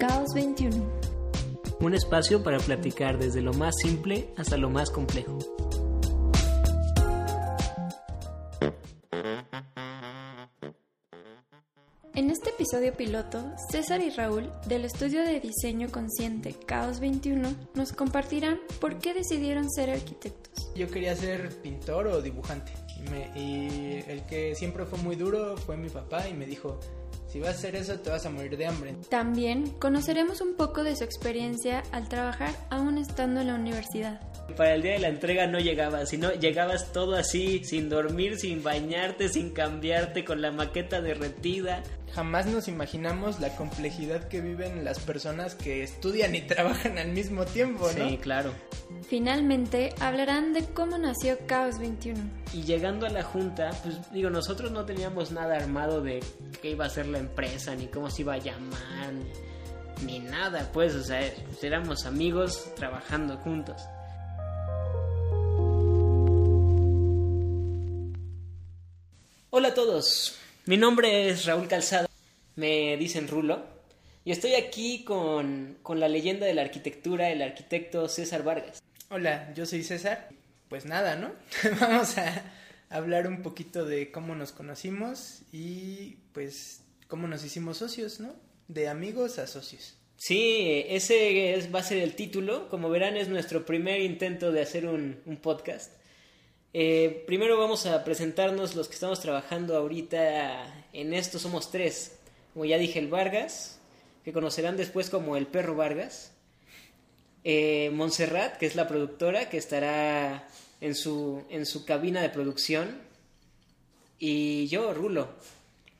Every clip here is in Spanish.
Caos 21. Un espacio para platicar desde lo más simple hasta lo más complejo. En este episodio piloto, César y Raúl, del estudio de diseño consciente Caos 21, nos compartirán por qué decidieron ser arquitectos. Yo quería ser pintor o dibujante. Y, me- y el que siempre fue muy duro fue mi papá y me dijo, si vas a hacer eso te vas a morir de hambre. También conoceremos un poco de su experiencia al trabajar aún estando en la universidad. Para el día de la entrega no llegabas, sino llegabas todo así, sin dormir, sin bañarte, sin cambiarte, con la maqueta derretida. Jamás nos imaginamos la complejidad que viven las personas que estudian y trabajan al mismo tiempo, ¿no? Sí, claro. Finalmente, hablarán de cómo nació Caos 21. Y llegando a la junta, pues digo, nosotros no teníamos nada armado de qué iba a ser la empresa, ni cómo se iba a llamar, ni, nada, pues, o sea, éramos amigos trabajando juntos. Hola a todos, mi nombre es Raúl Calzado, me dicen Rulo, y estoy aquí con, con la leyenda de la arquitectura, el arquitecto César Vargas. Hola, yo soy César. Pues nada, ¿no? Vamos a hablar un poquito de cómo nos conocimos y pues cómo nos hicimos socios, ¿no? De amigos a socios. Sí, ese es, va a ser el título. Como verán, es nuestro primer intento de hacer un, un podcast. Eh, primero vamos a presentarnos los que estamos trabajando ahorita en esto. Somos tres. Como ya dije, el Vargas, que conocerán después como el perro Vargas. Eh, Montserrat, que es la productora, que estará en su, en su cabina de producción. Y yo, Rulo.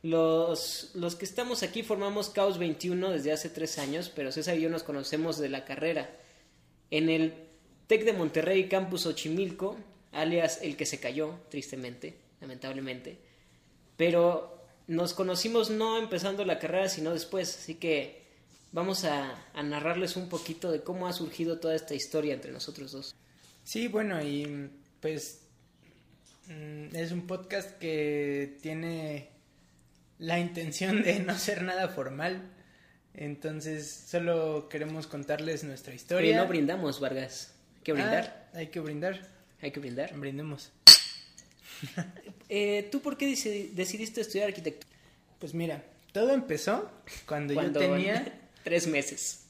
Los, los que estamos aquí formamos Caos 21 desde hace tres años, pero César y yo nos conocemos de la carrera. En el TEC de Monterrey, Campus Ochimilco, alias el que se cayó, tristemente, lamentablemente. Pero nos conocimos no empezando la carrera, sino después, así que vamos a, a narrarles un poquito de cómo ha surgido toda esta historia entre nosotros dos. Sí, bueno, y pues mm, es un podcast que tiene la intención de no ser nada formal. Entonces, solo queremos contarles nuestra historia. no brindamos, Vargas. Hay que brindar. Ah, hay que brindar. Hay que brindar. Brindemos. Eh, ¿Tú por qué deci- decidiste estudiar arquitectura? Pues mira, todo empezó cuando, Cuando yo tenía tres meses.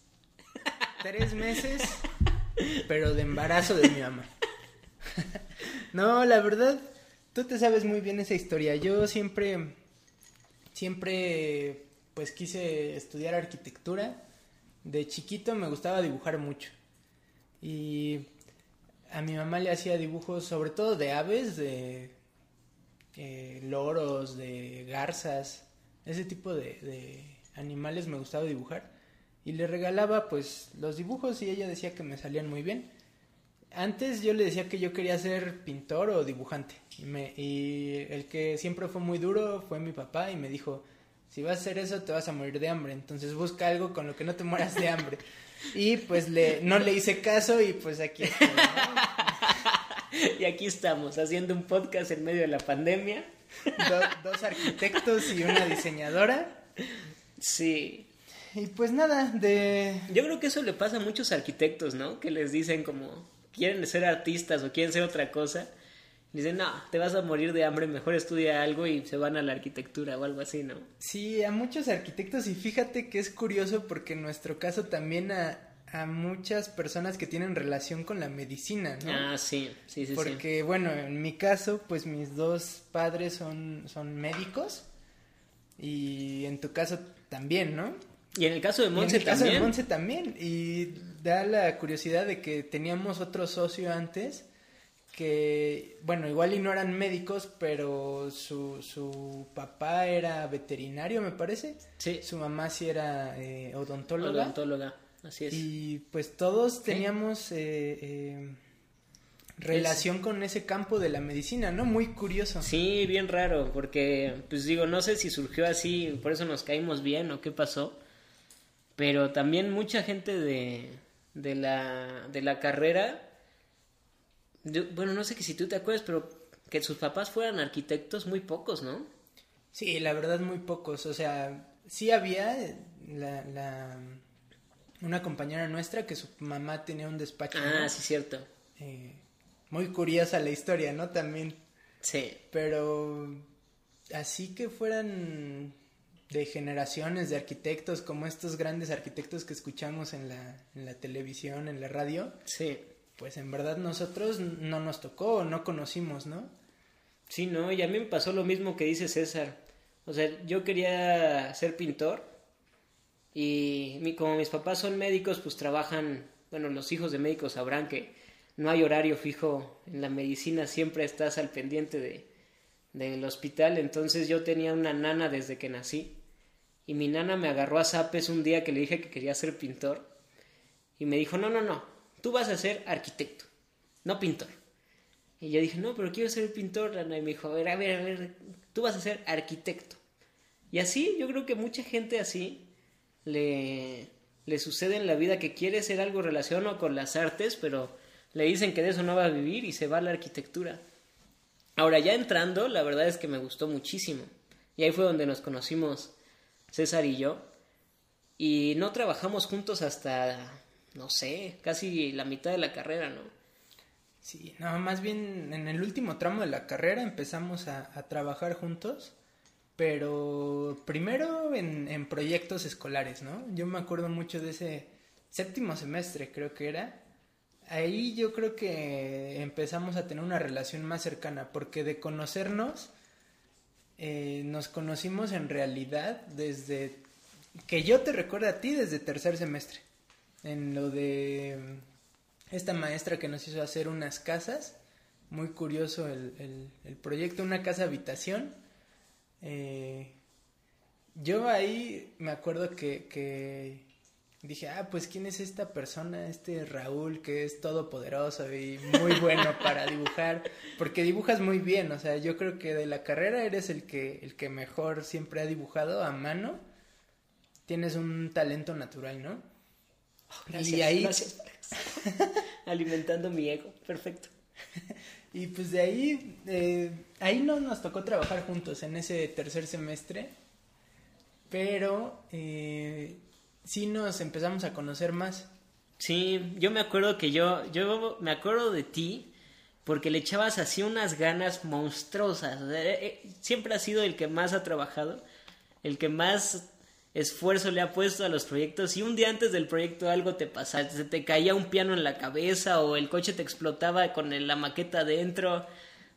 tres meses, pero de embarazo de mi mamá. no, la verdad, tú te sabes muy bien esa historia. Yo siempre, siempre, pues quise estudiar arquitectura. De chiquito me gustaba dibujar mucho. Y a mi mamá le hacía dibujos, sobre todo de aves, de eh, loros, de garzas, ese tipo de, animales me gustaba dibujar. Y le regalaba pues los dibujos y ella decía que me salían muy bien. Antes yo le decía que yo quería ser pintor o dibujante. Y, y el que siempre fue muy duro fue mi papá y me dijo, si vas a hacer eso te vas a morir de hambre. Entonces busca algo con lo que no te mueras de hambre. Y pues le, no le hice caso y pues aquí estoy. ¿no? Y aquí estamos, haciendo un podcast en medio de la pandemia. Do- dos arquitectos y una diseñadora. Sí. Y pues nada, de... Yo creo que eso le pasa a muchos arquitectos, ¿no? Que les dicen como, quieren ser artistas o quieren ser otra cosa. Dicen, no, te vas a morir de hambre, mejor estudia algo y se van a la arquitectura o algo así, ¿no? Sí, a muchos arquitectos y fíjate que es curioso porque en nuestro caso también a, a muchas personas que tienen relación con la medicina, ¿no? Ah, sí, sí, sí, sí. porque bueno, en mi caso pues mis dos padres son, son médicos y en tu caso también, ¿no? Y en el caso de Y en Monse el caso también. de Monse también. Y da la curiosidad de que teníamos otro socio antes que, bueno, igual y no eran médicos, pero su, su papá era veterinario, me parece. Sí, Su mamá sí era eh, odontóloga. odontóloga, así es. Y pues todos teníamos eh, eh, relación con ese campo de la medicina, ¿no? Muy curioso. Sí, bien raro, porque, pues digo, no sé si surgió así, por eso nos caímos bien o qué pasó, pero también mucha gente de, de, la, de la carrera, yo- bueno, no sé que si tú te acuerdas, pero que sus papás fueran arquitectos, muy pocos, ¿no? Sí, la verdad muy pocos. O sea, sí había la, la, una compañera nuestra que su mamá tenía un despacho. Ah, sí, cierto. Eh, muy curiosa la historia, ¿no? También. Sí. Pero así que fueran de generaciones de arquitectos, como estos grandes arquitectos que escuchamos en la, en la televisión, en la radio. Sí. Pues en verdad nosotros no nos tocó, no conocimos, ¿no? Sí, no, y a mí me pasó lo mismo que dice César. O sea, yo quería ser pintor y mi, como mis papás son médicos, pues trabajan, bueno, los hijos de médicos sabrán que no hay horario fijo en la medicina, siempre estás al pendiente de, del hospital, entonces yo tenía una nana desde que nací y mi nana me agarró a zapes un día que le dije que quería ser pintor y me dijo, no, no, no, tú vas a ser arquitecto, no pintor. Y yo dije, no, pero quiero ser pintor, Nana. Y me dijo, a ver, a ver, a ver, tú vas a ser arquitecto. Y así, yo creo que mucha gente así le, le sucede en la vida que quiere ser algo relacionado con las artes, pero le dicen que de eso no va a vivir y se va a la arquitectura. Ahora ya entrando, la verdad es que me gustó muchísimo. Y ahí fue donde nos conocimos César y yo. Y no trabajamos juntos hasta, no sé, casi la mitad de la carrera, ¿no? Sí, no, más bien en el último tramo de la carrera empezamos a, trabajar juntos, pero primero en, en, proyectos escolares, ¿no? Yo me acuerdo mucho de ese séptimo semestre, creo que era. Ahí yo creo que empezamos a tener una relación más cercana, porque de conocernos, eh, nos conocimos en realidad desde que yo te recuerdo a ti desde tercer semestre, en lo de esta maestra que nos hizo hacer unas casas. Muy curioso el, el, el proyecto, una casa habitación. Eh, yo ahí me acuerdo que, que, dije, ah, pues quién es esta persona, este Raúl, que es todopoderoso y muy bueno para dibujar, porque dibujas muy bien, o sea, yo creo que de la carrera eres el que, el que mejor siempre ha dibujado a mano. Tienes un talento natural, ¿no? Gracias, y ahí... Gracias. alimentando mi ego, perfecto. y pues de ahí, eh, ahí no nos tocó trabajar juntos en ese tercer semestre, pero eh, sí nos empezamos a conocer más. Sí, yo me acuerdo que yo, yo me acuerdo de ti porque le echabas así unas ganas monstruosas. Eh, siempre has sido el que más ha trabajado, el que más esfuerzo le ha puesto a los proyectos y un día antes del proyecto algo te pasaba, se te caía un piano en la cabeza o el coche te explotaba con la maqueta dentro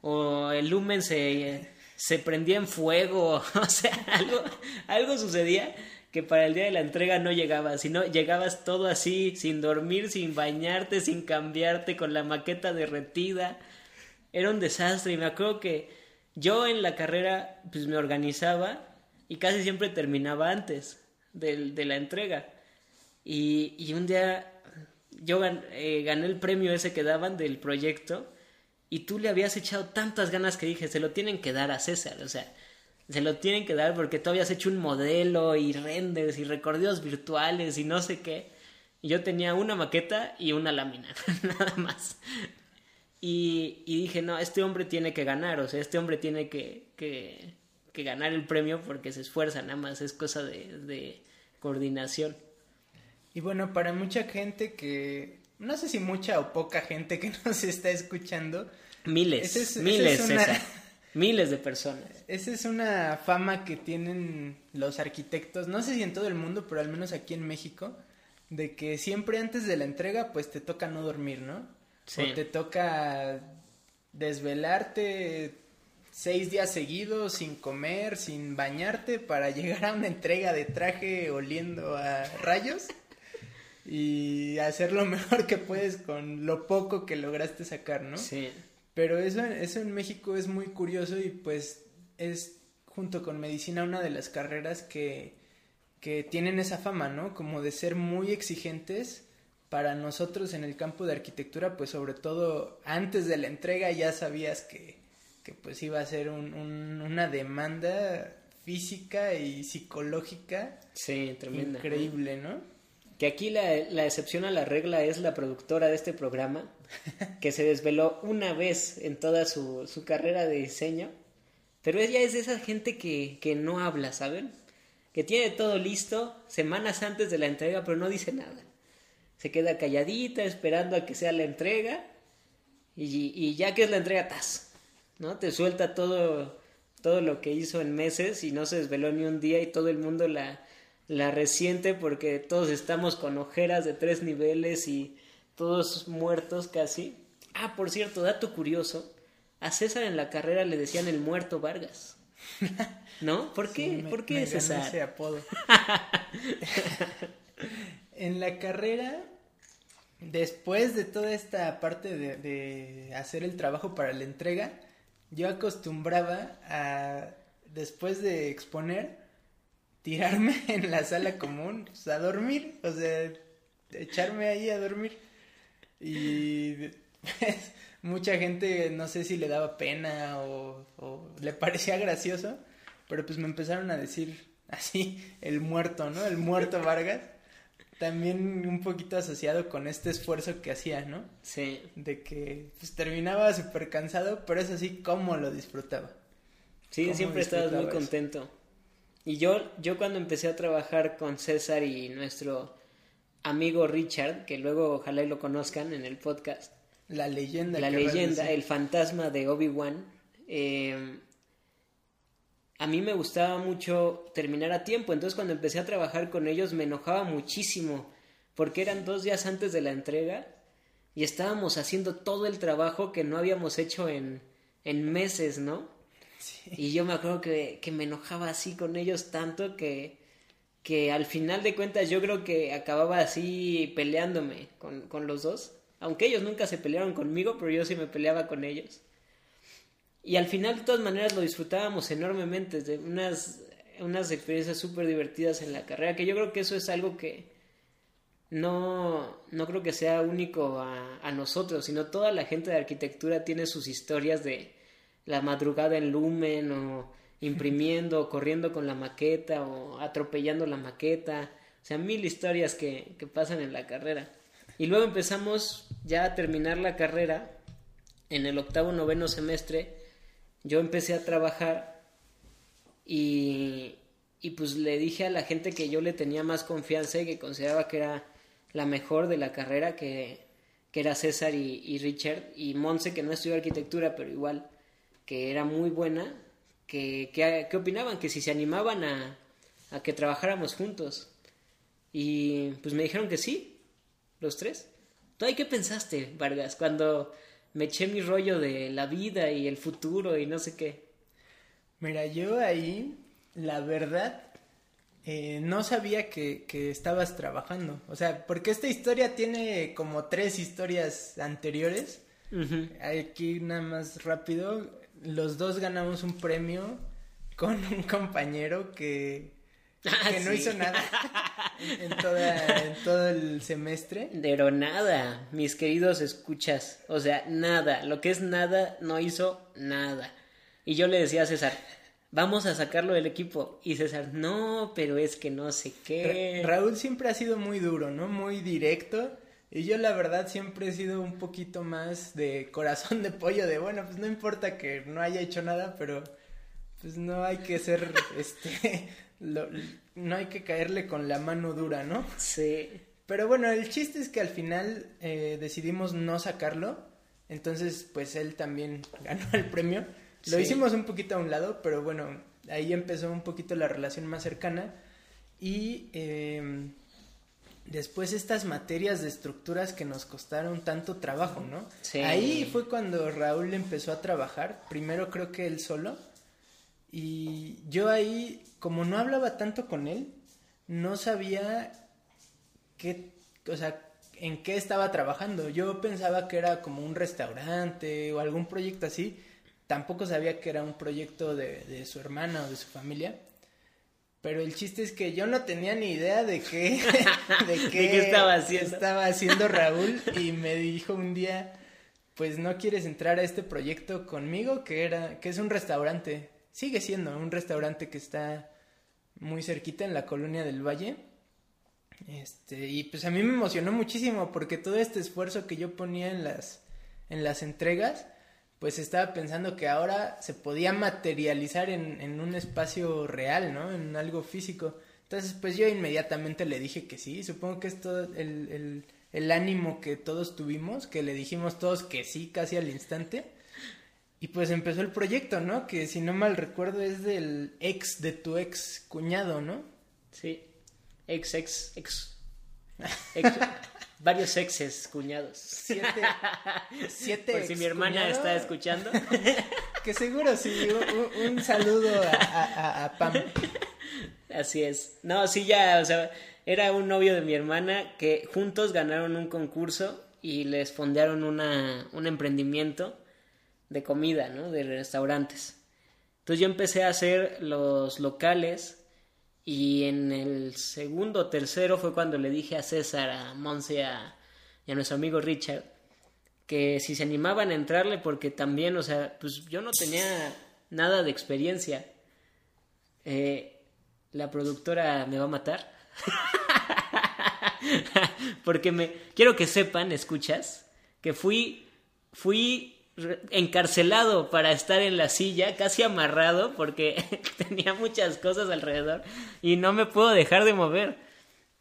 o el lumen se, se prendía en fuego, o sea, algo, algo sucedía que para el día de la entrega no llegabas, sino llegabas todo así, sin dormir, sin bañarte, sin cambiarte, con la maqueta derretida. Era un desastre y me acuerdo que yo en la carrera pues me organizaba y casi siempre terminaba antes de, de la entrega. Y, y, un día yo eh, gané el premio ese que daban del proyecto y tú le habías echado tantas ganas que dije, se lo tienen que dar a César, o sea, se lo tienen que dar porque tú habías hecho un modelo y renders y recorridos virtuales y no sé qué. Y yo tenía una maqueta y una lámina, nada más. Y, y, dije, no, este hombre tiene que ganar, o sea, este hombre tiene que, que, que ganar el premio porque se esfuerza, nada más es cosa de, de coordinación. Y bueno, para mucha gente que, no sé si mucha o poca gente que nos está escuchando. Miles, es, miles, es una, miles de personas. Esa es una fama que tienen los arquitectos, no sé si en todo el mundo, pero al menos aquí en México, de que siempre antes de la entrega pues te toca no dormir, ¿no? Sí. O te toca desvelarte seis días seguidos sin comer, sin bañarte para llegar a una entrega de traje oliendo a rayos y hacer lo mejor que puedes con lo poco que lograste sacar, ¿no? Sí. Pero eso, eso en México es muy curioso y pues es junto con medicina una de las carreras que, que tienen esa fama, ¿no? Como de ser muy exigentes para nosotros en el campo de arquitectura, pues sobre todo antes de la entrega ya sabías que que pues iba a ser un, un, una demanda física y psicológica sí, tremenda. increíble, ¿no? Que aquí la, la, excepción a la regla es la productora de este programa, que se desveló una vez en toda su, su carrera de diseño, pero ella es de esa gente que, que no habla, ¿saben? Que tiene todo listo semanas antes de la entrega, pero no dice nada. se queda calladita esperando a que sea la entrega y, y ya que es la entrega, ¡tas! ¿No? Te suelta todo, todo lo que hizo en meses y no se desveló ni un día y todo el mundo la, la resiente porque todos estamos con ojeras de tres niveles y todos muertos casi. Ah, por cierto, dato curioso, a César en la carrera le decían el muerto Vargas. ¿No? ¿Por qué? ¿Por qué César? Ese apodo. en la carrera, después de toda esta parte de, de hacer el trabajo para la entrega, yo acostumbraba a, después de exponer, tirarme en la sala común, a dormir, o sea, echarme ahí a dormir. Y pues, mucha gente, no sé si le daba pena o, o, le parecía gracioso, pero pues me empezaron a decir así, el muerto, ¿no? El muerto Vargas. También un poquito asociado con este esfuerzo que hacía, ¿no? Sí. De que pues terminaba súper cansado, pero eso sí, cómo lo disfrutaba. Sí, siempre estabas muy contento. Y yo, yo cuando empecé a trabajar con César y nuestro amigo Richard, que luego ojalá y lo conozcan en el podcast. La leyenda. La leyenda, el fantasma de Obi-Wan. Eh, a mí me gustaba mucho terminar a tiempo, entonces cuando empecé a trabajar con ellos me enojaba muchísimo, porque eran dos días antes de la entrega y estábamos haciendo todo el trabajo que no habíamos hecho en, en meses, ¿no? Sí. Y yo me acuerdo que, que, me enojaba así con ellos tanto que, que al final de cuentas yo creo que acababa así peleándome con, con los dos, aunque ellos nunca se pelearon conmigo, pero yo sí me peleaba con ellos. Y al final, de todas maneras, lo disfrutábamos enormemente, de unas, unas experiencias súper divertidas en la carrera, que yo creo que eso es algo que no, no creo que sea único a, a nosotros, sino toda la gente de arquitectura tiene sus historias de la madrugada en Lumen, o imprimiendo, o corriendo con la maqueta, o atropellando la maqueta, o sea, mil historias que, que pasan en la carrera. Y luego empezamos ya a terminar la carrera en el octavo, noveno semestre, yo empecé a trabajar y, y pues le dije a la gente que yo le tenía más confianza y que consideraba que era la mejor de la carrera, que, que era César y, y, Richard, y Monse, que no estudió arquitectura, pero igual, que era muy buena, que, que, opinaban, que si se animaban a, a que trabajáramos juntos. Y pues me dijeron que sí, los tres. ¿Tú ahí qué pensaste, Vargas, cuando me eché mi rollo de la vida y el futuro y no sé qué. Mira, yo ahí, la verdad, eh, no sabía que, que, estabas trabajando. O sea, porque esta historia tiene como tres historias anteriores. Uh -huh. Aquí nada más rápido. Los dos ganamos un premio con un compañero que, Ah, que no sí. hizo nada en, toda, en, todo el semestre. Pero nada, mis queridos escuchas. O sea, nada. Lo que es nada, no hizo nada. Y yo le decía a César, vamos a sacarlo del equipo. Y César, no, pero es que no sé qué. Ra Raúl siempre ha sido muy duro, ¿no? Muy directo. Y yo la verdad siempre he sido un poquito más de corazón de pollo, de bueno, pues no importa que no haya hecho nada, pero pues no hay que ser, este, lo, no hay que caerle con la mano dura, ¿no? Sí. Pero bueno, el chiste es que al final eh, decidimos no sacarlo, entonces pues él también ganó el premio. Lo sí. hicimos un poquito a un lado, pero bueno, ahí empezó un poquito la relación más cercana y eh, después estas materias de estructuras que nos costaron tanto trabajo, ¿no? Sí. Ahí fue cuando Raúl empezó a trabajar, primero creo que él solo y yo ahí, como no hablaba tanto con él, no sabía qué, o sea, en qué estaba trabajando. Yo pensaba que era como un restaurante o algún proyecto así. Tampoco sabía que era un proyecto de, de su hermana o de su familia. Pero el chiste es que yo no tenía ni idea de qué, de qué, ¿De qué estaba haciendo. estaba haciendo Raúl y me dijo un día, pues no quieres entrar a este proyecto conmigo, que era, que es un restaurante sigue siendo un restaurante que está muy cerquita en la colonia del Valle. Este, y pues a mí me emocionó muchísimo porque todo este esfuerzo que yo ponía en las en las entregas, pues estaba pensando que ahora se podía materializar en, en un espacio real, ¿no? En algo físico. Entonces, pues yo inmediatamente le dije que sí. Supongo que es todo el, el, el ánimo que todos tuvimos, que le dijimos todos que sí, casi al instante. Y pues empezó el proyecto, ¿no? Que si no mal recuerdo es del ex de tu ex cuñado, ¿no? Sí, ex, ex, ex. ex varios exes cuñados. Siete. siete Por si mi hermana está escuchando. que seguro sí. Un, un saludo a, a, a, Pam. Así es. No, sí, ya, o sea, era un novio de mi hermana que juntos ganaron un concurso y les fondearon una, un emprendimiento de comida, ¿no? De restaurantes. Entonces yo empecé a hacer los locales y en el segundo o tercero fue cuando le dije a César, a Monse y a nuestro amigo Richard que si se animaban a entrarle porque también, o sea, pues yo no tenía nada de experiencia. Eh, la productora me va a matar. porque me quiero que sepan, escuchas, que fui fui encarcelado para estar en la silla, casi amarrado porque tenía muchas cosas alrededor y no me puedo dejar de mover.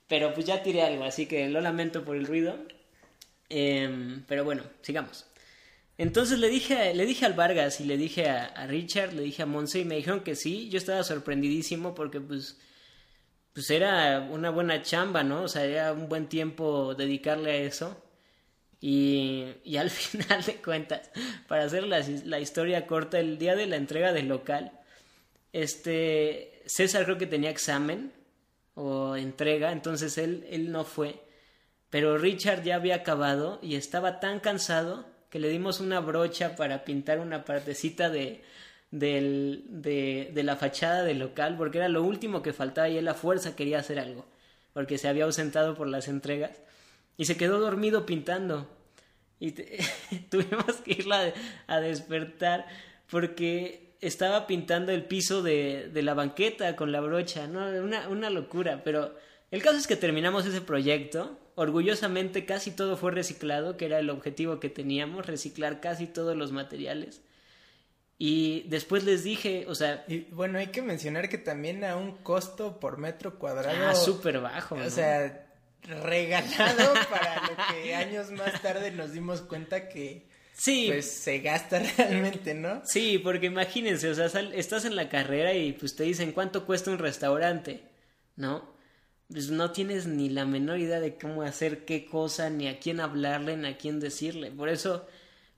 Pero pues ya tiré algo, así que lo lamento por el ruido. Em, pero bueno, sigamos. Entonces le dije, le dije al Vargas y le dije a, Richard, le dije a Monse y me dijeron que sí. Yo estaba sorprendidísimo porque pues, pues era una buena chamba, ¿no? O sea, era un buen tiempo dedicarle a eso. Y, al final de cuentas, para hacer la, la, historia corta, el día de la entrega del local, este César creo que tenía examen o entrega, entonces él, él no fue. Pero Richard ya había acabado y estaba tan cansado que le dimos una brocha para pintar una partecita de, de, de la fachada del local, porque era lo último que faltaba y él a fuerza quería hacer algo, porque se había ausentado por las entregas y se quedó dormido pintando. Y tuvimos que irla a despertar porque estaba pintando el piso de, de la banqueta con la brocha, ¿no? Una, una locura, pero el caso es que terminamos ese proyecto. Orgullosamente casi todo fue reciclado, que era el objetivo que teníamos, reciclar casi todos los materiales. Y después les dije, o sea... Y bueno, hay que mencionar que también a un costo por metro cuadrado... Ah, súper bajo. O sea, regalado para lo que años más tarde nos dimos cuenta que sí. pues se gasta realmente no sí porque imagínense o sea estás en la carrera y pues te dicen cuánto cuesta un restaurante no pues no tienes ni la menor idea de cómo hacer qué cosa ni a quién hablarle ni a quién decirle. Por eso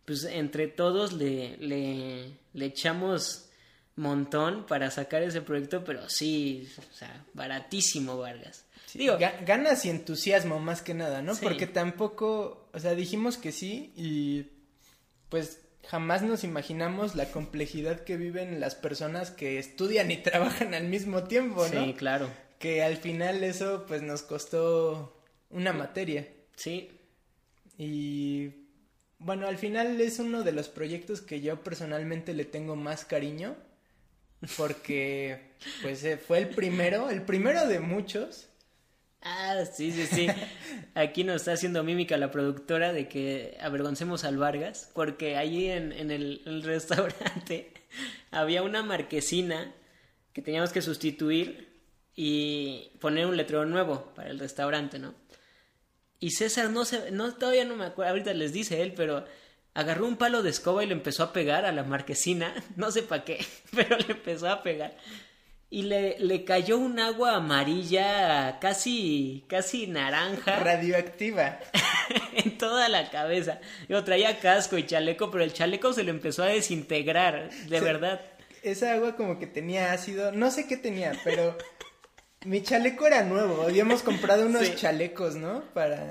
pues entre todos le le, le echamos montón para sacar ese proyecto pero sí o sea baratísimo Vargas Digo, ganas y entusiasmo más que nada, ¿no? Porque tampoco, o sea, dijimos que sí y pues jamás nos imaginamos la complejidad que viven las personas que estudian y trabajan al mismo tiempo, ¿no? Sí, claro. Que al final eso pues nos costó una materia. Sí. Y bueno, al final es uno de los proyectos que yo personalmente le tengo más cariño porque pues eh, fue el primero, el primero de muchos Ah, sí, sí, sí. Aquí nos está haciendo mímica la productora de que avergoncemos al Vargas, porque allí en, en el, restaurante había una marquesina que teníamos que sustituir y poner un letrero nuevo para el restaurante, ¿no? Y César no se, no, todavía no me acuerdo, ahorita les dice él, pero agarró un palo de escoba y le empezó a pegar a la marquesina, no sé para qué, pero le empezó a pegar y le, le cayó un agua amarilla casi, casi naranja. Radioactiva. en toda la cabeza. Yo traía casco y chaleco, pero el chaleco se le empezó a desintegrar, de verdad. Esa agua como que tenía ácido, no sé qué tenía, pero mi chaleco era nuevo. Habíamos comprado unos chalecos, ¿no? Para,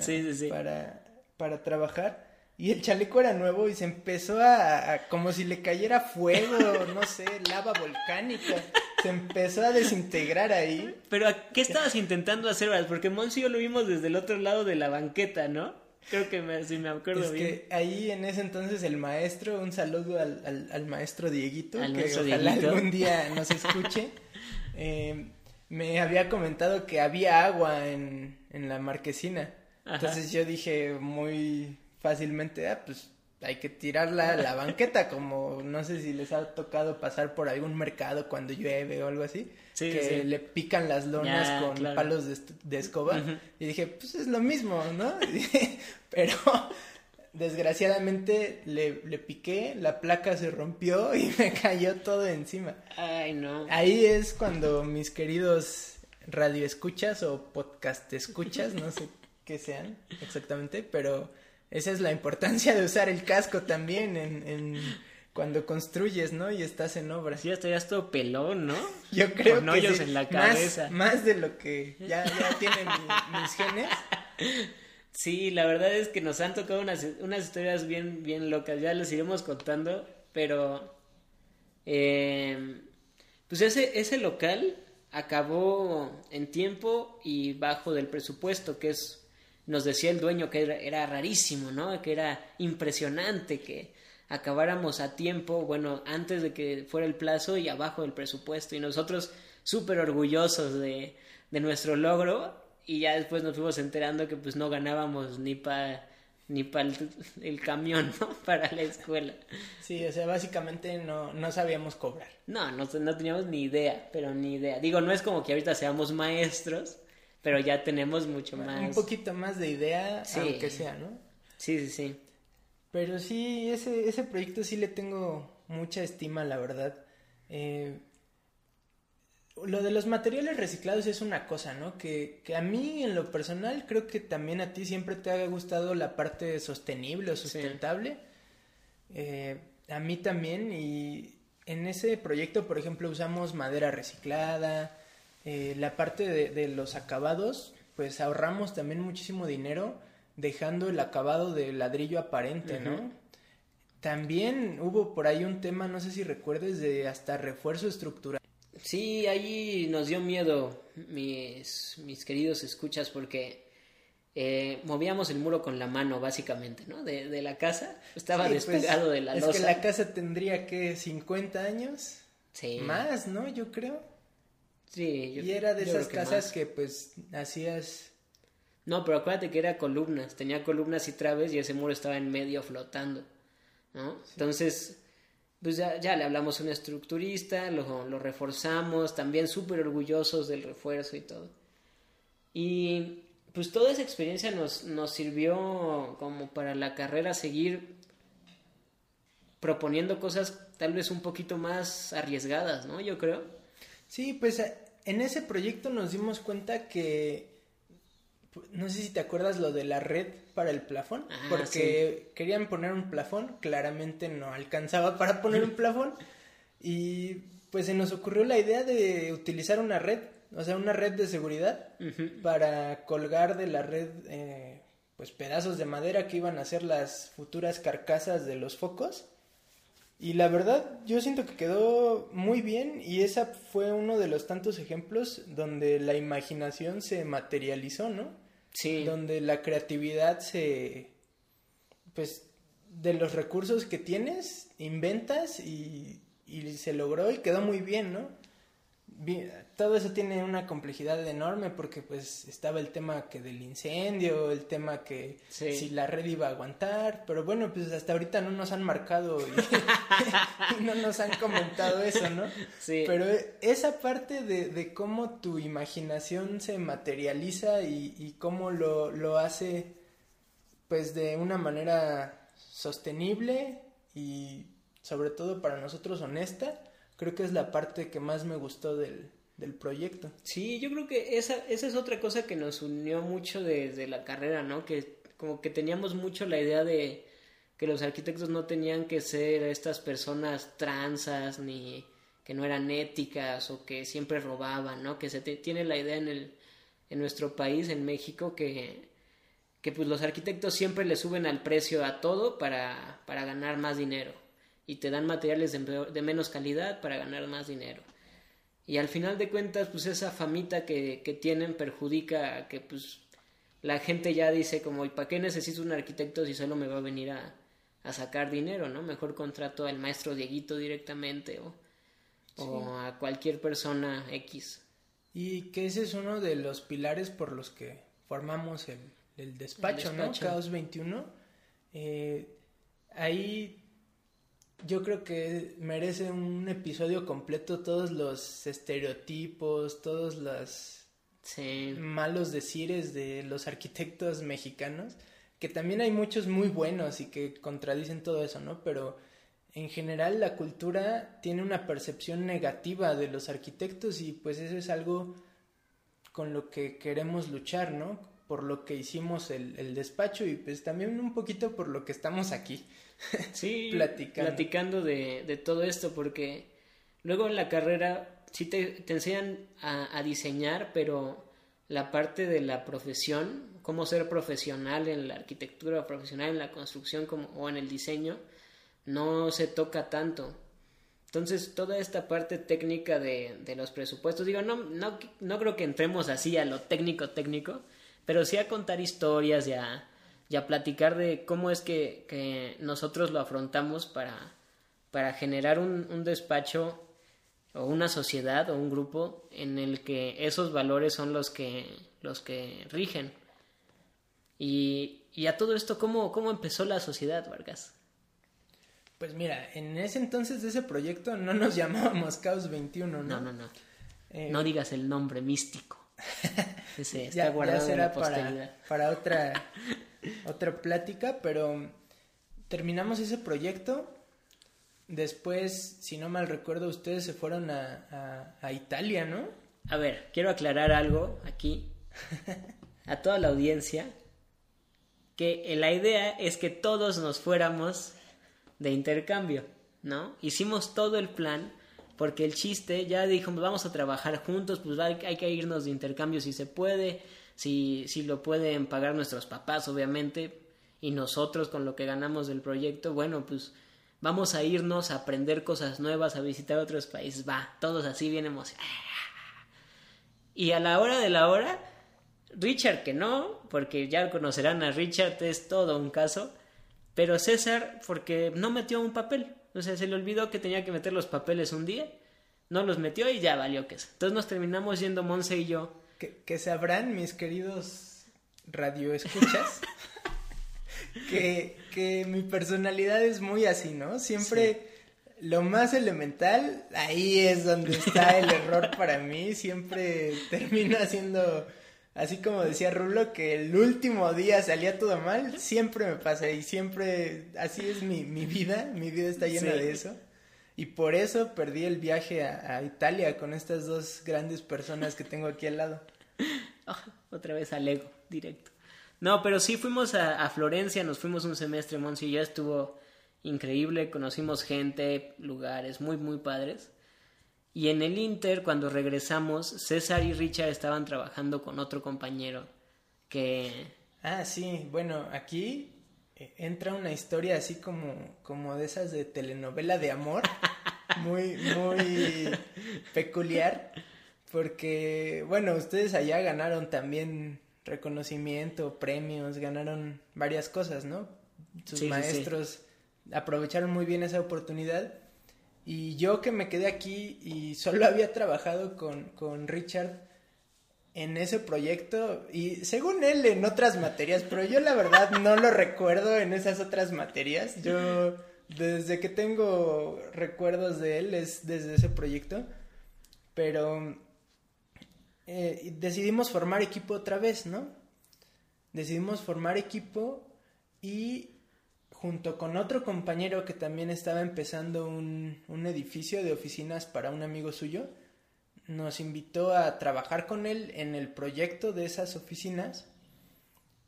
para, para trabajar. Y el chaleco era nuevo y se empezó a, como si le cayera fuego, no sé, lava volcánica. Se empezó a desintegrar ahí. Pero ¿qué estabas intentando hacer? Porque Monsi y yo lo vimos desde el otro lado de la banqueta, ¿no? Creo que me, si me acuerdo bien. Que ahí en ese entonces el maestro, un saludo al, al, maestro Dieguito, que ojalá algún día nos escuche, eh, me había comentado que había agua en, en la marquesina. Entonces yo dije muy fácilmente, ah, pues hay que tirarla a la banqueta, como no sé si les ha tocado pasar por algún mercado cuando llueve o algo así, Sí, que sí. le pican las lonas Ya, con claro. palos de, escoba. Y dije, pues es lo mismo, ¿no? Pero desgraciadamente le, le piqué, la placa se rompió y me cayó todo encima. Ay, no. Ahí es cuando mis queridos radioescuchas o podcast escuchas, no sé qué sean exactamente, pero esa es la importancia de usar el casco también en, en cuando construyes, ¿no? Y estás en obra. Así ya estarías todo pelón, ¿no? Yo creo Con que hoyos sí, en la más- cabeza. Más, de lo que ya, ya tienen mi- mis genes. Sí, la verdad es que nos han tocado unas, unas historias bien, bien locas, ya les iremos contando, pero eh, pues ese, ese local acabó en tiempo y bajo del presupuesto, que es, nos decía el dueño que era, era rarísimo, ¿no? Que era impresionante que acabáramos a tiempo, bueno, antes de que fuera el plazo y abajo del presupuesto, y nosotros súper orgullosos de, de nuestro logro, y ya después nos fuimos enterando que pues no ganábamos ni para ni para el, el camión, ¿no? Para la escuela. Sí, o sea, básicamente no, no sabíamos cobrar. No, no, no teníamos ni idea, pero ni idea. Digo, no es como que ahorita seamos maestros, pero ya tenemos mucho más. Un poquito más de idea, Sí. aunque sea, ¿no? Sí, sí, sí. Pero sí, ese, ese proyecto sí le tengo mucha estima, la verdad. Eh, lo de los materiales reciclados es una cosa, ¿no? Que, que a mí, en lo personal, creo que también a ti siempre te ha gustado la parte sostenible o sustentable. Eh, a mí también, y en ese proyecto, por ejemplo, usamos madera reciclada, eh, la parte de, de los acabados, pues ahorramos también muchísimo dinero dejando el acabado de ladrillo aparente, ¿no? También hubo por ahí un tema, no sé si recuerdes, de hasta refuerzo estructural. Sí, ahí nos dio miedo mis, mis queridos escuchas porque eh, movíamos el muro con la mano básicamente, ¿no? De, de la casa. Estaba Sí, pues, despegado de la es losa. que la casa tendría que 50 años Sí. más, ¿no? Yo creo. Sí, yo- y era de yo creo esas casas más. que pues hacías No, pero acuérdate que era columnas, tenía columnas y traves y ese muro estaba en medio flotando, ¿no? Entonces, pues ya, ya le hablamos a un estructurista, lo, lo reforzamos, también súper orgullosos del refuerzo y todo. Y pues toda esa experiencia nos, nos sirvió como para la carrera seguir proponiendo cosas tal vez un poquito más arriesgadas, ¿no? Yo creo. Sí, pues en ese proyecto nos dimos cuenta que, pu- no sé si te acuerdas lo de la red para el plafón, Ah, porque querían poner un plafón, claramente no alcanzaba para poner un plafón y pues se nos ocurrió la idea de utilizar una red, o sea, una red de seguridad para colgar de la red eh, pues pedazos de madera que iban a ser las futuras carcasas de los focos. Y la verdad, yo siento que quedó muy bien y esa fue uno de los tantos ejemplos donde la imaginación se materializó, ¿no? Sí. Donde la creatividad se, pues, de los recursos que tienes, inventas y, y se logró y quedó muy bien, ¿no? Todo eso tiene una complejidad enorme porque pues estaba el tema que del incendio, el tema que Sí. si la red iba a aguantar, pero bueno, pues hasta ahorita no nos han marcado y, y no nos han comentado eso, ¿no? Sí. Pero esa parte de, de cómo tu imaginación se materializa y, y cómo lo, lo hace pues de una manera sostenible y sobre todo para nosotros honesta, creo que es la parte que más me gustó del, del proyecto. Sí, yo creo que esa, esa es otra cosa que nos unió mucho desde la carrera, ¿no? Que como que teníamos mucho la idea de que los arquitectos no tenían que ser estas personas transas ni que no eran éticas o que siempre robaban, ¿no? Que se te- tiene la idea en el en nuestro país, en México, que que pues los arquitectos siempre le suben al precio a todo para, para ganar más dinero y te dan materiales de, menos calidad para ganar más dinero. Y al final de cuentas, pues esa famita que, que tienen perjudica a que pues la gente ya dice como, ¿y para qué necesito un arquitecto si solo me va a venir a, a sacar dinero, no? Mejor contrato al maestro Dieguito directamente o, o a cualquier persona X. Y que ese es uno de los pilares por los que formamos el, el despacho, El ¿no? Caos 21. Eh, ahí yo creo que merece un episodio completo todos los estereotipos, todos los malos decires de los arquitectos mexicanos, que también hay muchos muy buenos y que contradicen todo eso, ¿no? Pero en general la cultura tiene una percepción negativa de los arquitectos y pues eso es algo con lo que queremos luchar, ¿no? Por lo que hicimos el, el despacho y pues también un poquito por lo que estamos aquí. Sí, platicando, platicando de, de, todo esto, porque luego en la carrera sí te, te enseñan a, a, diseñar, pero la parte de la profesión, cómo ser profesional en la arquitectura, profesional en la construcción como, o en el diseño, no se toca tanto. Entonces, toda esta parte técnica de, de los presupuestos, digo, no, no, no creo que entremos así a lo técnico técnico, pero sí a contar historias y a, y a platicar de cómo es que, que nosotros lo afrontamos para, para generar un, un, despacho o una sociedad o un grupo en el que esos valores son los que, los que rigen. Y, y a todo esto, ¿cómo, ¿cómo empezó la sociedad, Vargas? Pues mira, en ese entonces de ese proyecto no nos llamábamos Caos 21, ¿no? No, no, no. Eh, no digas el nombre místico. Ese está guardado ya para, para otra otra plática, pero terminamos ese proyecto. Después, si no mal recuerdo, ustedes se fueron a, a, Italia, ¿no? A ver, quiero aclarar algo aquí a toda la audiencia, que la idea es que todos nos fuéramos de intercambio, ¿no? Hicimos todo el plan porque el chiste ya dijimos vamos a trabajar juntos, pues hay que irnos de intercambio si se puede si, si lo pueden pagar nuestros papás, obviamente, y nosotros con lo que ganamos del proyecto, bueno, pues vamos a irnos a aprender cosas nuevas, a visitar otros países, va, todos así bien. Y a la hora de la hora, Richard que no, porque ya conocerán a Richard, es todo un caso, pero César porque no metió un papel, o sea, se le olvidó que tenía que meter los papeles un día, no los metió y ya valió que eso. Entonces nos terminamos yendo Monse y yo que, sabrán mis queridos radioescuchas que, que mi personalidad es muy así, ¿no? Siempre lo más elemental, ahí es donde está el error para mí, siempre termino haciendo, así como decía Rulo, que el último día salía todo mal, siempre me pasa y siempre, así es mi, mi vida, mi vida está llena de eso. Y por eso perdí el viaje a, Italia con estas dos grandes personas que tengo aquí al lado. otra vez al ego, directo. No, pero sí fuimos a, Florencia, nos fuimos un semestre, Monsi, ya estuvo increíble, conocimos gente, lugares muy, muy padres. Y en el Inter, cuando regresamos, César y Richard estaban trabajando con otro compañero que... Ah, sí, bueno, aquí eh, entra una historia así como, como de esas de telenovela de amor, muy, muy peculiar, porque, bueno, ustedes allá ganaron también reconocimiento, premios, ganaron varias cosas, ¿no? Sus maestros aprovecharon muy bien esa oportunidad. Y yo que me quedé aquí y solo había trabajado con, con Richard, en ese proyecto y según él en otras materias, pero yo la verdad no lo recuerdo en esas otras materias. Yo desde que tengo recuerdos de él es desde ese proyecto, pero eh, decidimos formar equipo otra vez, ¿no? Decidimos formar equipo y junto con otro compañero que también estaba empezando un, un edificio de oficinas para un amigo suyo, nos invitó a trabajar con él en el proyecto de esas oficinas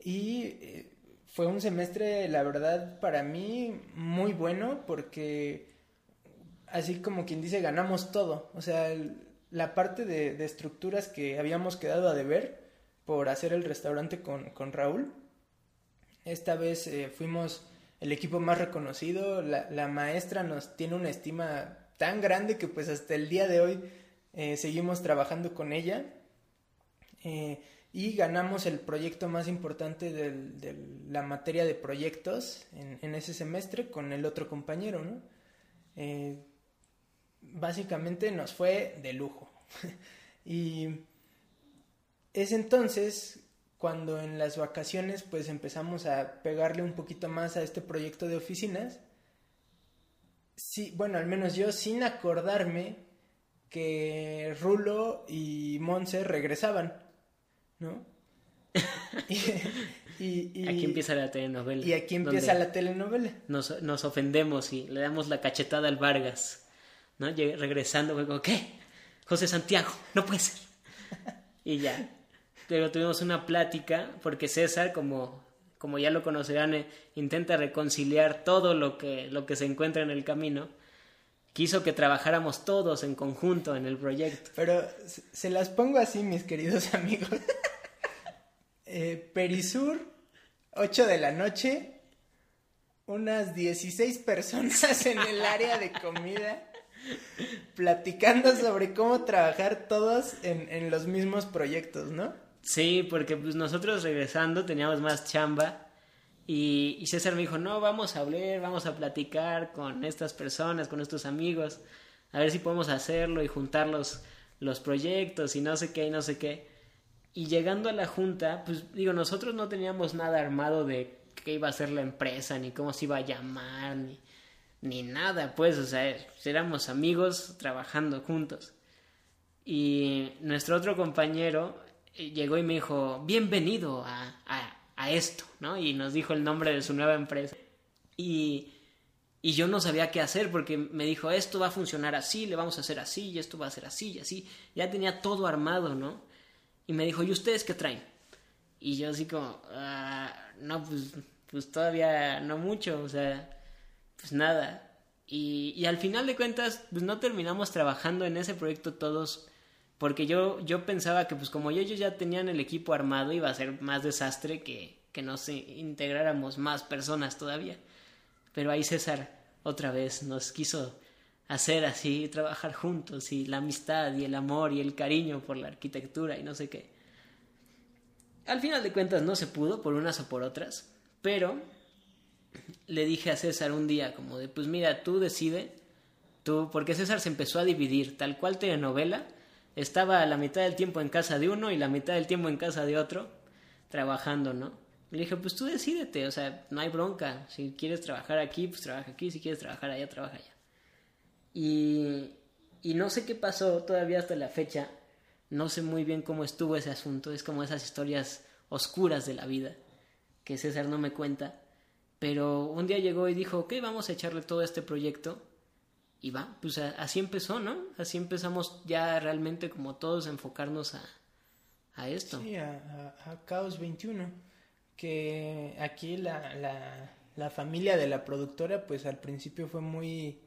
y eh, fue un semestre, la verdad, para mí muy bueno porque así como quien dice, ganamos todo. O sea, la parte de, estructuras que habíamos quedado a deber por hacer el restaurante con, con Raúl. Esta vez eh, fuimos el equipo más reconocido, la, la maestra nos tiene una estima tan grande que pues hasta el día de hoy eh, seguimos trabajando con ella eh, y ganamos el proyecto más importante de la materia de proyectos en, ese semestre con el otro compañero, ¿no? Eh, básicamente nos fue de lujo. y es entonces cuando en las vacaciones pues empezamos a pegarle un poquito más a este proyecto de oficinas, sí, bueno, al menos yo sin acordarme que Rulo y Monse regresaban, ¿no? y, aquí empieza la telenovela. Y aquí empieza la telenovela. Nos, nos, ofendemos y le damos la cachetada al Vargas, ¿no? regresando, fue ¿qué? José Santiago, no puede ser. y ya. Pero tuvimos una plática porque César, como, como ya lo conocerán, eh, intenta reconciliar todo lo que, lo que se encuentra en el camino. Quiso que trabajáramos todos en conjunto en el proyecto. Pero se las pongo así, mis queridos amigos. eh, Perisur, 8 de la noche, unas 16 personas en el área de comida platicando sobre cómo trabajar todos en, en los mismos proyectos, ¿no? Sí, porque pues nosotros regresando teníamos más chamba y, César me dijo, no, vamos a hablar, vamos a platicar con estas personas, con estos amigos, a ver si podemos hacerlo y juntar los, los proyectos y no sé qué y no sé qué. Y llegando a la junta, pues digo, nosotros no teníamos nada armado de qué iba a ser la empresa, ni cómo se iba a llamar, ni, ni nada, pues, o sea, éramos amigos trabajando juntos. Y nuestro otro compañero llegó y me dijo, bienvenido a, a, esto, ¿no? Y nos dijo el nombre de su nueva empresa. Y, y yo no sabía qué hacer porque me dijo, esto va a funcionar así, le vamos a hacer así, y esto va a ser así, y así. Ya tenía todo armado, ¿no? Y me dijo, ¿y ustedes qué traen? Y yo así como, ah, no, pues, pues todavía no mucho, o sea, pues nada. Y, y al final de cuentas, pues no terminamos trabajando en ese proyecto todos porque yo, yo pensaba que pues como ellos ya tenían el equipo armado iba a ser más desastre que, que nos integráramos más personas todavía. Pero ahí César otra vez nos quiso hacer así, trabajar juntos y la amistad y el amor y el cariño por la arquitectura y no sé qué. Al final de cuentas no se pudo por unas o por otras, pero le dije a César un día como de pues mira, tú decide, tú, porque César se empezó a dividir, tal cual telenovela, estaba la mitad del tiempo en casa de uno y la mitad del tiempo en casa de otro, trabajando, ¿no? Le dije, pues tú decídete, o sea, no hay bronca. Si quieres trabajar aquí, pues trabaja aquí. Si quieres trabajar allá, trabaja allá. Y, y no sé qué pasó todavía hasta la fecha. No sé muy bien cómo estuvo ese asunto. Es como esas historias oscuras de la vida que César no me cuenta. Pero un día llegó y dijo, ok, vamos a echarle todo este proyecto y va, pues así empezó, ¿no? Así empezamos ya realmente como todos a enfocarnos a, a esto. Sí, a, a, Caos 21, que aquí la, la, la familia de la productora pues al principio fue muy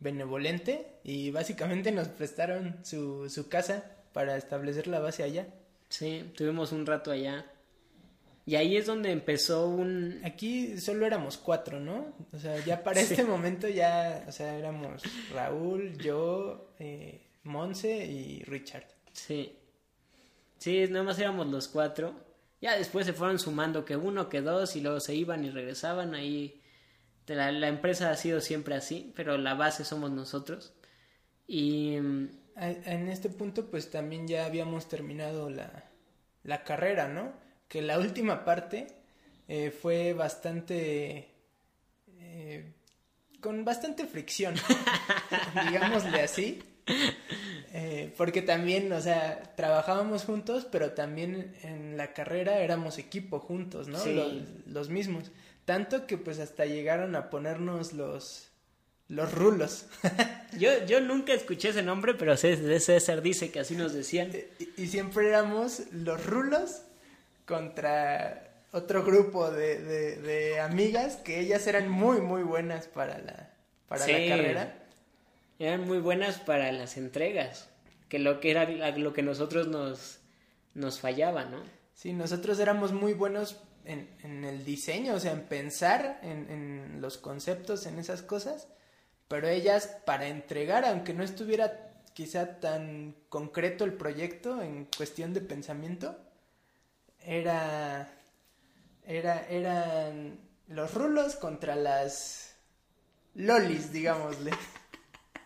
benevolente y básicamente nos prestaron su, su casa para establecer la base allá. Sí, tuvimos un rato allá. Y ahí es donde empezó un... Aquí solo éramos cuatro, ¿no? O sea, ya para este momento ya, o sea, éramos Raúl, yo, eh, Monse y Richard. Sí. Sí, nada más éramos los cuatro. Ya después se fueron sumando que uno, que dos, y luego se iban y regresaban. Ahí la, la empresa ha sido siempre así, pero la base somos nosotros. Y... En este punto, pues también ya habíamos terminado la, la carrera, ¿no? Que la última parte eh, fue bastante... Eh, con bastante fricción, digámosle así. Eh, porque también, o sea, trabajábamos juntos, pero también en la carrera éramos equipo juntos, ¿no? Los, mismos. Tanto que pues hasta llegaron a ponernos los, los rulos. yo, yo nunca escuché ese nombre, pero César dice que así nos decían. y siempre éramos los rulos contra otro grupo de, de, amigas que ellas eran muy, muy buenas para la, para la carrera. Eran muy buenas para las entregas, que lo que era lo que nosotros nos, nos fallaba, ¿no? Sí, nosotros éramos muy buenos en, en el diseño, o sea, en pensar en, en los conceptos, en esas cosas, pero ellas para entregar, aunque no estuviera quizá tan concreto el proyecto en cuestión de pensamiento, era, era, eran los rulos contra las lolis, digámosle.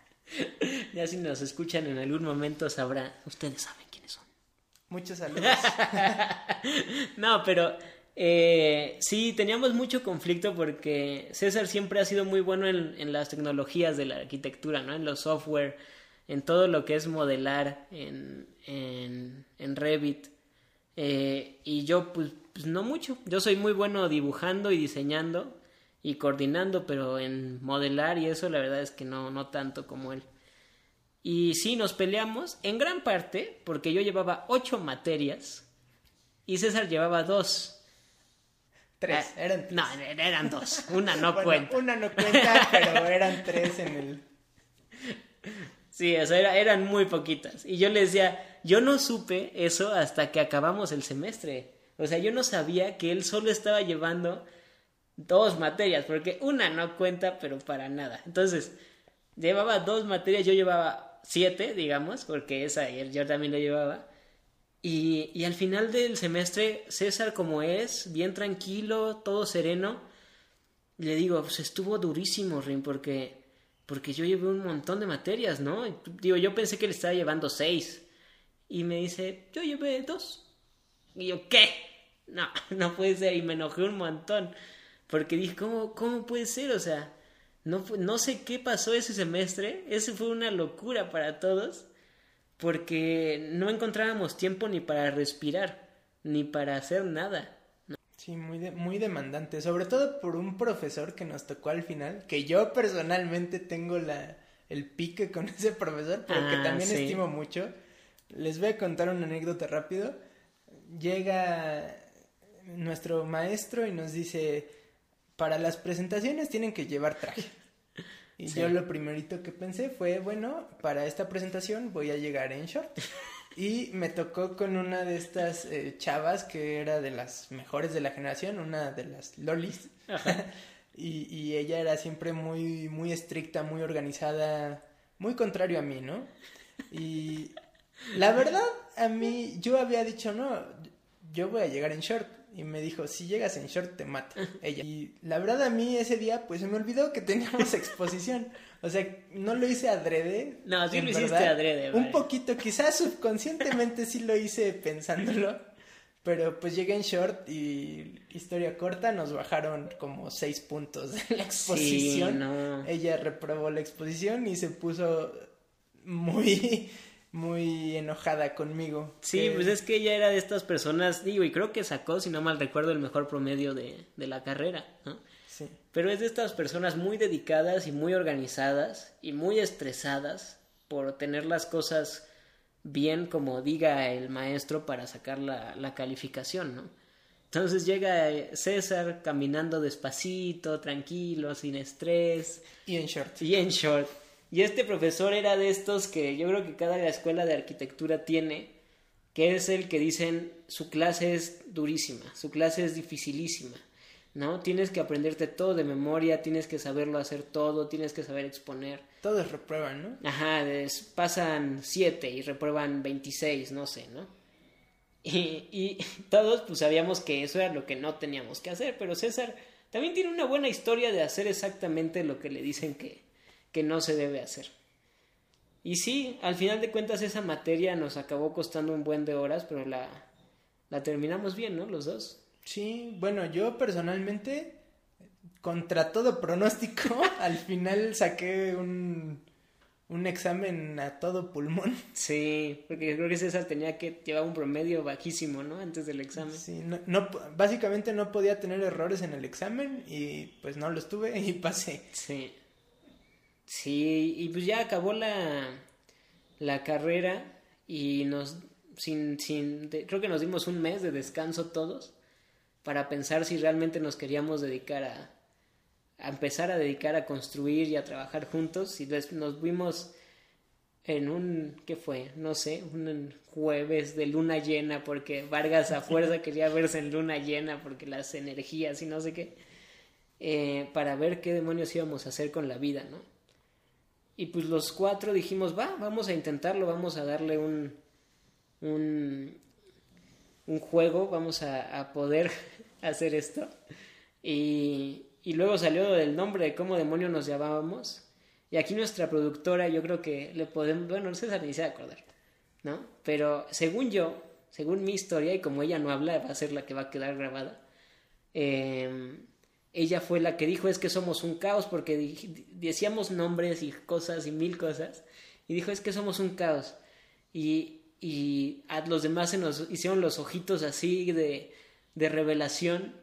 ya si nos escuchan en algún momento sabrá, ustedes saben quiénes son. Muchos saludos. no, pero eh, sí, teníamos mucho conflicto porque César siempre ha sido muy bueno en, las tecnologías de la arquitectura, ¿no? En los software, en todo lo que es modelar en, en, Revit. Eh, y yo, pues, pues, no mucho. Yo soy muy bueno dibujando y diseñando y coordinando, pero en modelar y eso la verdad es que no, no tanto como él. Y sí, nos peleamos en gran parte porque yo llevaba ocho materias y César llevaba dos. Tres, ah, eran No, eran dos. Una no cuenta. Una no cuenta, pero eran tres en el. Sí, o sea, eran muy poquitas. Y yo le decía, yo no supe eso hasta que acabamos el semestre. O sea, yo no sabía que él solo estaba llevando dos materias, porque una no cuenta, pero para nada. Entonces, llevaba dos materias, yo llevaba siete, digamos, porque esa yo también la llevaba. Y, y al final del semestre, César, como es, bien tranquilo, todo sereno, le digo, pues estuvo durísimo, Rin, porque, porque yo llevé un montón de materias, ¿no? Digo, yo pensé que le estaba llevando seis. Y me dice, yo llevé dos. Y yo, ¿qué? No, no puede ser. Y me enojé un montón. Porque dije, ¿cómo, cómo puede ser? O sea, no, no sé qué pasó ese semestre. Ese fue una locura para todos. Porque no encontrábamos tiempo ni para respirar, ni para hacer nada. Sí, muy, muy demandante. Sobre todo por un profesor que nos tocó al final. Que yo personalmente tengo la, el pique con ese profesor, pero que ah, también estimo mucho. Les voy a contar una anécdota rápido. Llega nuestro maestro y nos dice, para las presentaciones tienen que llevar traje. Y yo lo primerito que pensé fue, bueno, para esta presentación voy a llegar en short. Y me tocó con una de estas eh, chavas que era de las mejores de la generación, una de las lolis. y, y ella era siempre muy, muy estricta, muy organizada, muy contrario a mí, ¿no? Y la verdad, a mí, yo había dicho, no, yo voy a llegar en short. Y me dijo, si llegas en short te mato. Ella. Y la verdad a mí ese día, pues se me olvidó que teníamos exposición. O sea, no lo hice adrede. No, sí lo hiciste adrede. Un poquito, quizás subconscientemente sí lo hice pensándolo. Pero pues llegué en short y historia corta, nos bajaron como seis puntos de la exposición. Sí, no. Ella reprobó la exposición y se puso muy muy enojada conmigo. Sí, pues es que ella era de estas personas, digo, y creo que sacó, si no mal recuerdo, el mejor promedio de, de la carrera, ¿no? Pero es de estas personas muy dedicadas y muy organizadas y muy estresadas por tener las cosas bien como diga el maestro para sacar la, la calificación, ¿no? Entonces llega César caminando despacito, tranquilo, sin estrés. Y en short. Y en short. Y este profesor era de estos que yo creo que cada escuela de arquitectura tiene, que es el que dicen su clase es durísima, su clase es dificilísima, ¿no? Tienes que aprenderte todo de memoria, tienes que saberlo hacer todo, tienes que saber exponer. Todos reprueban, ¿no? Ajá, pasan siete y reprueban veintiséis, no sé, ¿no? Y, y todos pues sabíamos que eso era lo que no teníamos que hacer, pero César también tiene una buena historia de hacer exactamente lo que le dicen que, que no se debe hacer. Y sí, al final de cuentas esa materia nos acabó costando un buen de horas, pero la, la terminamos bien, ¿no? Los dos. Sí, bueno, yo personalmente, contra todo pronóstico, al final saqué un, un examen a todo pulmón. Sí, porque creo que César tenía que llevar un promedio bajísimo, ¿no? Antes del examen. Sí, no, no, básicamente no podía tener errores en el examen y pues no los tuve y pasé. Sí. Sí, y pues ya acabó la, la carrera y nos, sin, sin, creo que nos dimos un mes de descanso todos para pensar si realmente nos queríamos dedicar a, a empezar a dedicar a construir y a trabajar juntos y nos vimos en un, ¿qué fue? No sé, un jueves de luna llena porque Vargas a fuerza quería verse en luna llena porque las energías y no sé qué, eh, para ver qué demonios íbamos a hacer con la vida, ¿no? Y pues los cuatro dijimos, va, vamos a intentarlo, vamos a darle un, un, un juego, vamos a, a poder hacer esto. Y, y, luego salió el nombre de cómo demonio nos llamábamos. Y aquí nuestra productora, yo creo que le podemos, bueno, César ni se acordar, ¿no? Pero según yo, según mi historia, y como ella no habla, va a ser la que va a quedar grabada. Em, ella fue la que dijo es que somos un caos porque decíamos nombres y cosas y mil cosas. Y dijo es que somos un caos. Y, y a los demás se nos hicieron los ojitos así de, de revelación.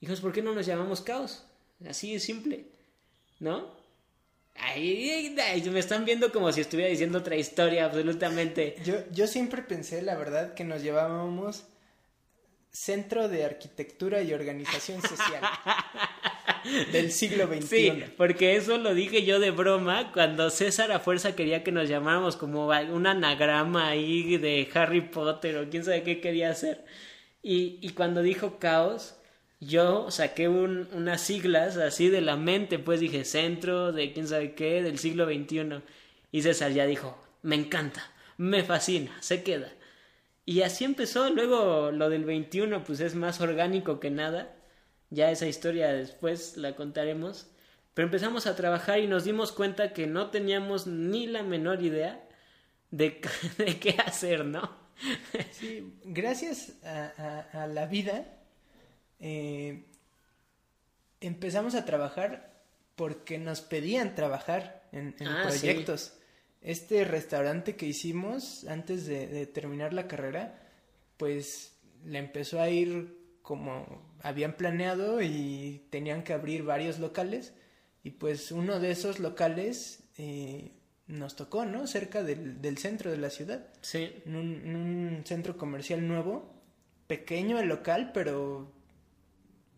Dijimos, ¿por qué no nos llamamos caos? Así de simple, ¿no? Ay, me están viendo como si estuviera diciendo otra historia, absolutamente. Yo, yo siempre pensé, la verdad, que nos llevábamos Centro de Arquitectura y Organización Social del siglo XXI. Sí, porque eso lo dije yo de broma cuando César a fuerza quería que nos llamáramos como un anagrama ahí de Harry Potter o quién sabe qué quería hacer. Y, cuando dijo caos, yo saqué un, unas siglas así de la mente, pues dije centro de quién sabe qué, del siglo XXI. Y César ya dijo, me encanta, me fascina, se queda. Y así empezó, luego lo del 21 pues es más orgánico que nada, ya esa historia después la contaremos, pero empezamos a trabajar y nos dimos cuenta que no teníamos ni la menor idea de, de qué hacer, ¿no? Sí, gracias a la vida eh, empezamos a trabajar porque nos pedían trabajar en, ah, proyectos. Este restaurante que hicimos antes de, terminar la carrera, pues le empezó a ir como habían planeado y tenían que abrir varios locales y pues uno de esos locales eh, nos tocó, ¿no? Cerca del, centro de la ciudad. Sí. en un centro comercial nuevo, pequeño el local, pero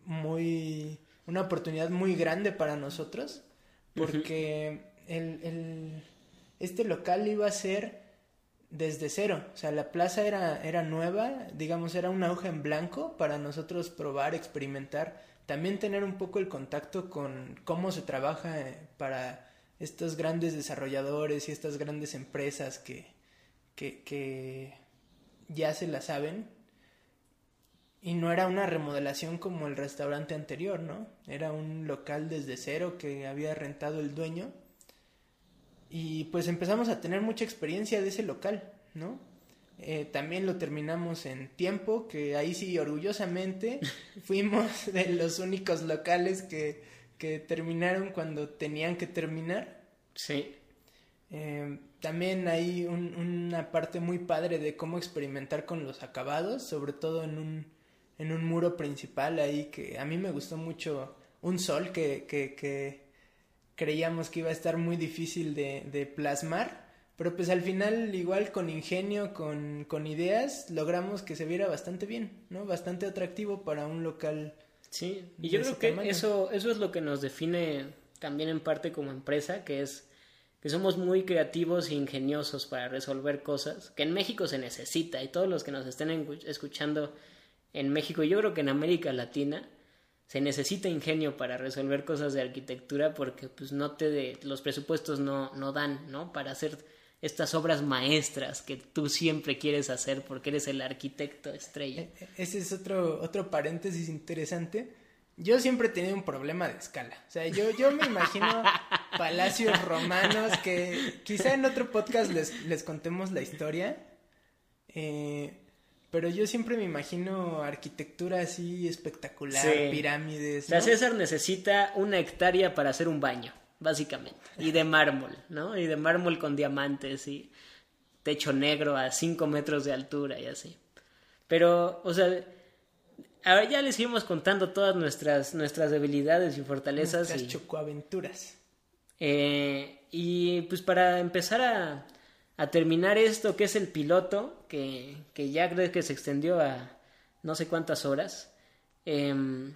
muy, una oportunidad muy grande para nosotros, porque el, el, este local iba a ser desde cero, o sea, la plaza era, era nueva, digamos, era una hoja en blanco para nosotros probar, experimentar, también tener un poco el contacto con cómo se trabaja eh, para estos grandes desarrolladores y estas grandes empresas que, que, que ya se la saben y no era una remodelación como el restaurante anterior, ¿no? Era un local desde cero que había rentado el dueño. Y pues empezamos a tener mucha experiencia de ese local, ¿no? Eh, también lo terminamos en tiempo, que ahí sí orgullosamente fuimos de los únicos locales que, que terminaron cuando tenían que terminar. Sí. Eh, también hay una parte muy padre de cómo experimentar con los acabados, sobre todo en un, en un muro principal ahí que a mí me gustó mucho un sol que, que, que creíamos que iba a estar muy difícil de, de, plasmar, pero pues al final igual con ingenio, con, con ideas, logramos que se viera bastante bien, ¿no? Bastante atractivo para un local. Sí, y yo creo que eso, eso es lo que nos define también en parte como empresa, que es que somos muy creativos e ingeniosos para resolver cosas, que en México se necesita y todos los que nos estén escuchando en México yo creo que en América Latina se necesita ingenio para resolver cosas de arquitectura porque pues no te de, los presupuestos no, no dan, ¿no? Para hacer estas obras maestras que tú siempre quieres hacer porque eres el arquitecto estrella. E, e, ese es otro, otro paréntesis interesante. Yo siempre he tenido un problema de escala. O sea, yo, yo me imagino palacios romanos que quizá en otro podcast les, les contemos la historia. Eh, pero yo siempre me imagino arquitectura así espectacular, pirámides. La César necesita una hectárea para hacer un baño, básicamente. Y de mármol, ¿no? Y de mármol con diamantes y techo negro a 5 metros de altura y así. Pero, o sea, ahora ya les seguimos contando todas nuestras, nuestras debilidades y fortalezas. Nuestras chocoaventuras. Eh, y pues para empezar a, a terminar esto que es el piloto, que, que ya creo que se extendió a no sé cuántas horas. Em,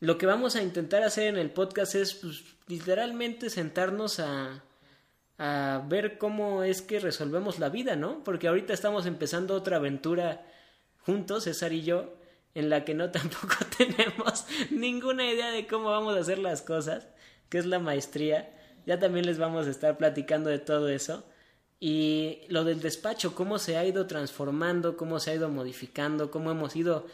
lo que vamos a intentar hacer en el podcast es pues, literalmente sentarnos a, a ver cómo es que resolvemos la vida, ¿no? Porque ahorita estamos empezando otra aventura juntos, César y yo, en la que no tampoco tenemos ninguna idea de cómo vamos a hacer las cosas, que es la maestría. Ya también les vamos a estar platicando de todo eso. Y lo del despacho, cómo se ha ido transformando, cómo se ha ido modificando, cómo hemos ido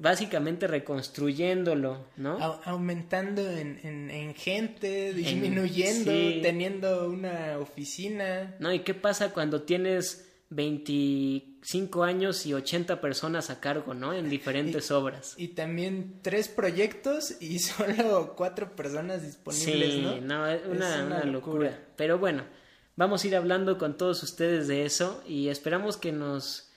básicamente reconstruyéndolo, ¿no? aumentando en, en, gente, disminuyendo, teniendo una oficina. No, ¿y qué pasa cuando tienes 25 años y 80 personas a cargo, ¿no? En diferentes obras. Y también tres proyectos y solo cuatro personas disponibles, sí, ¿no? es una, locura. Pero bueno, vamos a ir hablando con todos ustedes de eso y esperamos que nos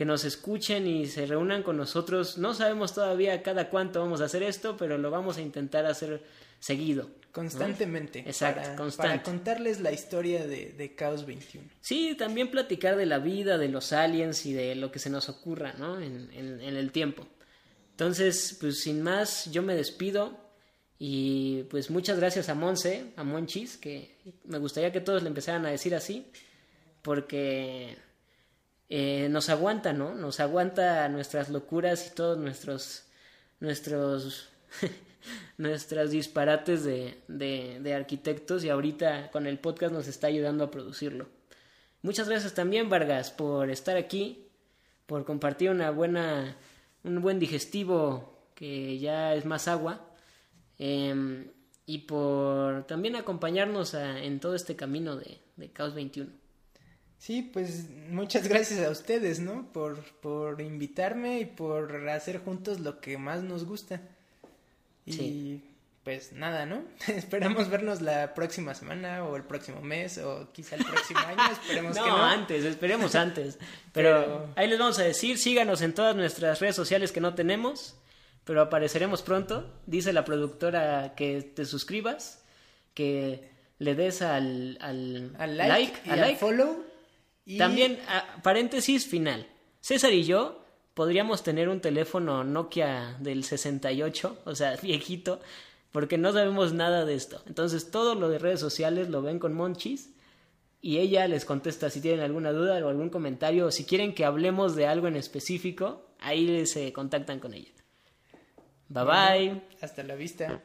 que nos escuchen y se reúnan con nosotros. No sabemos todavía cada cuánto vamos a hacer esto, pero lo vamos a intentar hacer seguido. Constantemente. Exacto, para, constante. Para contarles la historia de, de, Caos 21. Sí, también platicar de la vida, de los aliens y de lo que se nos ocurra, ¿no? En, en, en el tiempo. Entonces, pues sin más, yo me despido. Y pues muchas gracias a Monse, a Monchis, que me gustaría que todos le empezaran a decir así, porque eh, nos aguanta, ¿no? Nos aguanta nuestras locuras y todos nuestros, nuestros, nuestras disparates de, de, arquitectos y ahorita con el podcast nos está ayudando a producirlo. Muchas gracias también, Vargas, por estar aquí, por compartir una buena, un buen digestivo que ya es más agua. Eh, y por también acompañarnos a, en todo este camino de, de Caos 21. Sí, pues muchas gracias a ustedes, ¿no? Por, por invitarme y por hacer juntos lo que más nos gusta. Y sí. pues nada, ¿no? Esperamos vernos la próxima semana o el próximo mes o quizá el próximo año. Esperemos no, que no. antes, esperemos antes. Pero, pero, ahí les vamos a decir, síganos en todas nuestras redes sociales que no tenemos, pero apareceremos pronto. Dice la productora que te suscribas, que le des al, al, al like, like, y al like. follow y... También, a, paréntesis final. César y yo podríamos tener un teléfono Nokia del 68, o sea, viejito, porque no sabemos nada de esto. Entonces, todo lo de redes sociales lo ven con Monchis y ella les contesta si tienen alguna duda o algún comentario o si quieren que hablemos de algo en específico, ahí se contactan con ella. Bye bye. Hasta la vista.